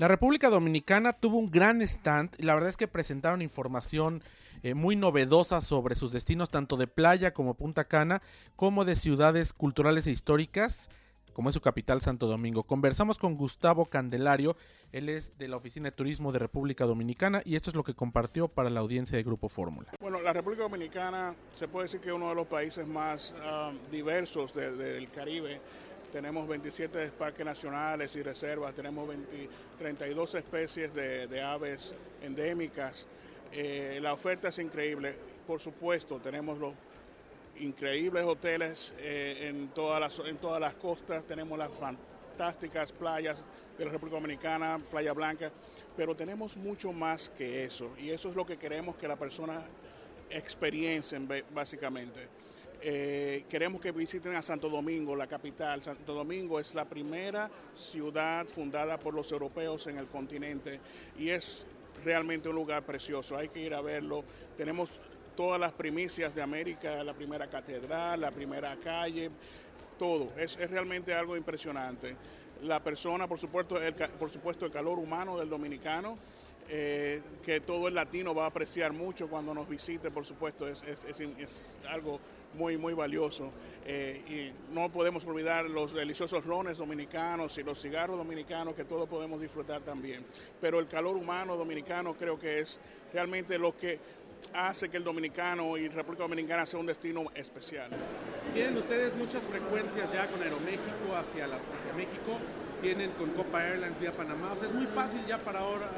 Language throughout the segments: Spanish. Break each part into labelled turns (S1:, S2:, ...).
S1: La República Dominicana tuvo un gran stand y la verdad es que presentaron información eh, muy novedosa sobre sus destinos tanto de playa como Punta Cana como de ciudades culturales e históricas como es su capital Santo Domingo. Conversamos con Gustavo Candelario, él es de la Oficina de Turismo de República Dominicana y esto es lo que compartió para la audiencia de Grupo Fórmula.
S2: Bueno, la República Dominicana se puede decir que es uno de los países más um, diversos del Caribe tenemos 27 parques nacionales y reservas, tenemos 32 especies de, aves endémicas. Eh, la oferta es increíble. Por supuesto, tenemos los increíbles hoteles eh, en, todas las, en todas las costas, tenemos las fantásticas playas de la República Dominicana, Playa Blanca, pero tenemos mucho más que eso y eso es lo que queremos que la persona experiencien básicamente. Eh, queremos que visiten a Santo Domingo, la capital. Santo Domingo es la primera ciudad fundada por los europeos en el continente y es realmente un lugar precioso. Hay que ir a verlo. Tenemos todas las primicias de América, la primera catedral, la primera calle, todo. Es, realmente algo impresionante. La persona, por supuesto, por supuesto, el calor humano del dominicano. Eh, que todo el latino va a apreciar mucho cuando nos visite, por supuesto, es, es, es algo muy, muy valioso. Eh, y no podemos olvidar los deliciosos rones dominicanos y los cigarros dominicanos que todos podemos disfrutar también. Pero el calor humano dominicano creo que es realmente lo que hace que el dominicano y República Dominicana sea un destino especial.
S3: Tienen ustedes muchas frecuencias ya con Aeroméxico hacia, las, hacia México, tienen con Copa Airlines vía Panamá, o sea, es muy fácil ya para ahora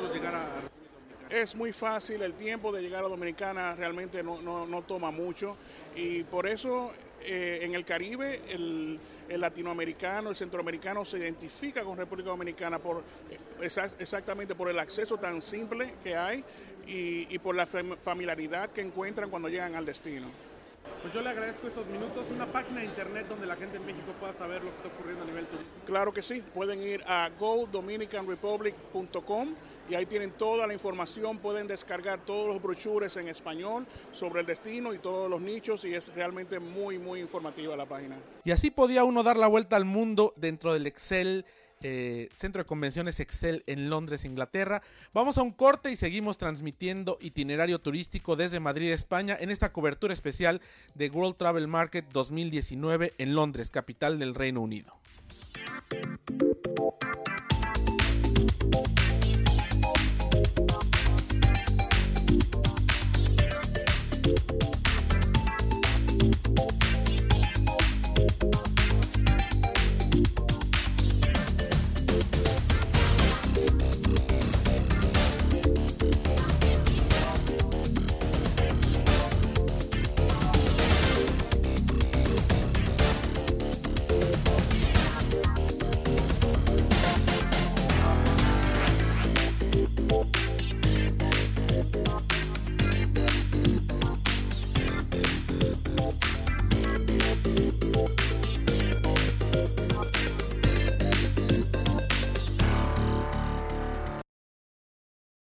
S3: nosotros llegar a,
S2: es muy fácil, el tiempo de llegar a Dominicana realmente no, toma mucho y por eso eh, en el Caribe el, latinoamericano, el centroamericano se identifica con República Dominicana por eh, exactamente por el acceso tan simple que hay y, y por la familiaridad que encuentran cuando llegan al destino.
S3: Pues yo le agradezco estos minutos, una página de internet donde la gente en México pueda saber lo que está ocurriendo a nivel turístico.
S2: Claro que sí, pueden ir a godominicanrepublic.com y ahí tienen toda la información, pueden descargar todos los brochures en español sobre el destino y todos los nichos y es realmente muy, muy informativa la página.
S1: Y así podía uno dar la vuelta al mundo dentro del Excel. Eh, Centro de Convenciones Excel en Londres, Inglaterra. Vamos a un corte y seguimos transmitiendo itinerario turístico desde Madrid, España, en esta cobertura especial de World Travel Market 2019 en Londres, capital del Reino Unido.